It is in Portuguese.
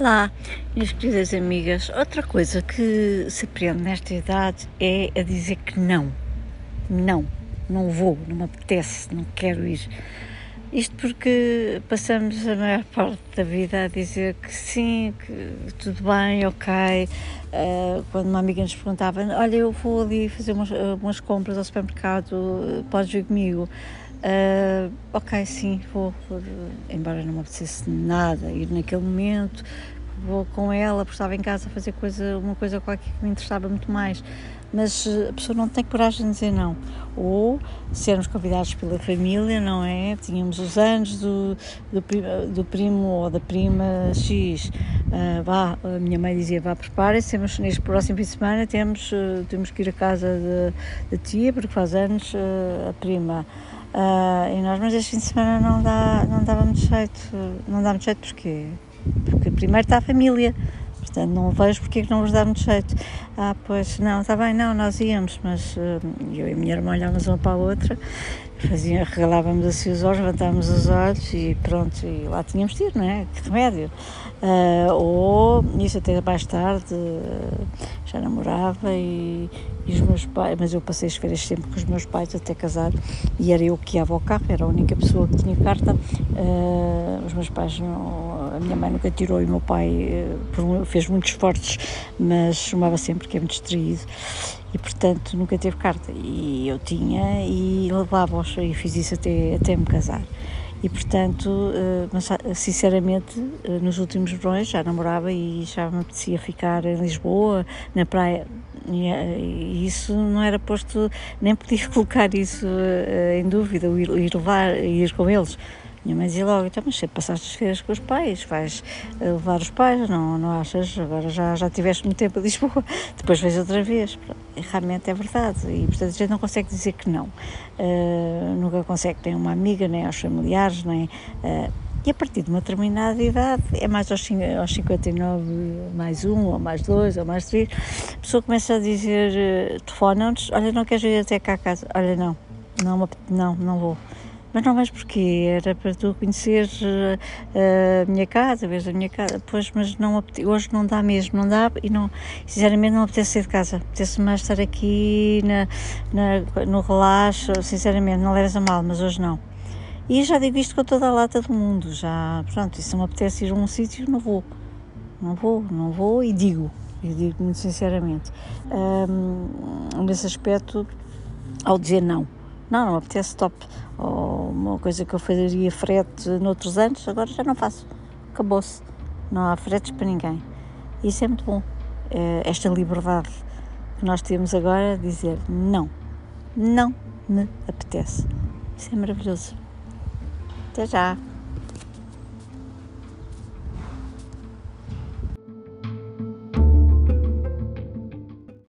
Olá, minhas queridas amigas. Outra coisa que se aprende nesta idade é a dizer que não. Não, não vou, não me apetece, não quero ir. Isto porque passamos a maior parte da vida a dizer que sim, que tudo bem, ok. Uh, quando uma amiga nos perguntava: Olha, eu vou ali fazer umas, umas compras ao supermercado, podes vir comigo? Uh, ok, sim, vou, vou, embora não me apetecesse nada ir naquele momento, vou com ela, porque estava em casa a fazer coisa, uma coisa qualquer que me interessava muito mais. Mas a pessoa não tem coragem de dizer não. Ou sermos convidados pela família, não é? Tínhamos os anos do, do, do primo ou da prima X. Uh, vá, a minha mãe dizia: vá, prepare-se, neste próximo fim de semana temos, uh, temos que ir à casa da tia, porque faz anos uh, a prima. Uh, e nós, mas este fim de semana não, dá, não dava muito jeito. Não dá muito jeito porque, porque primeiro está a família, portanto não vejo porque é que não vos dá muito jeito. Ah, pois não, está bem, não, nós íamos, mas uh, eu e a minha irmã olhávamos uma para a outra, fazia, regalávamos assim os olhos, levantávamos os olhos e pronto, e lá tínhamos de ir, não é? Que remédio. Uh, ou isso até mais tarde, uh, já namorava e, e, os meus pais, mas eu passei as férias sempre com os meus pais até casar e era eu que ia ao carro, era a única pessoa que tinha carta. Uh, os meus pais, não, a minha mãe nunca tirou e o meu pai fez muitos esforços, mas fumava sempre, que é muito distraído e portanto nunca teve carta. E eu tinha e levava-os e fiz isso até, até me casar. E portanto, eh, mas sinceramente, eh, nos últimos verões já namorava e já me apetecia ficar em Lisboa, na praia, eh, e isso não era posto, nem podia colocar isso em dúvida, ir, ir levar, ir com eles. Minha mãe dizia logo, então, mas sempre passaste as férias com os pais, vais levar os pais, não, não achas? Agora já, já tiveste muito tempo a Lisboa, depois vais outra vez. E realmente é verdade, e portanto a gente não consegue dizer que não. Uh, nunca consegue nem uma amiga, nem aos familiares, nem. Uh, e a partir de uma determinada idade, é mais aos, aos 59, mais um, ou mais dois, ou mais três, a pessoa começa a dizer, uh, telefonam-nos, olha, não queres ir até cá a casa? Olha, não, não, não, não vou. Mas não vais porquê? Era para tu conheceres uh, a minha casa, vês a minha casa. Pois, mas não, hoje não dá mesmo, não dá e não, sinceramente não apetece sair de casa. Apetece mais estar aqui na, na, no relaxo, sinceramente, não leves a mal, mas hoje não. E já digo isto com toda a lata do mundo, já, pronto, e se me apetece ir a um sítio, não vou. Não vou, não vou e digo, e digo muito sinceramente. Um, nesse aspecto, ao dizer não, não, não apetece, top. Ou uma coisa que eu faria frete noutros anos, agora já não faço. Acabou-se. Não há fretes para ninguém. Isso é muito bom. É esta liberdade que nós temos agora de dizer não, não me apetece. Isso é maravilhoso. Até já!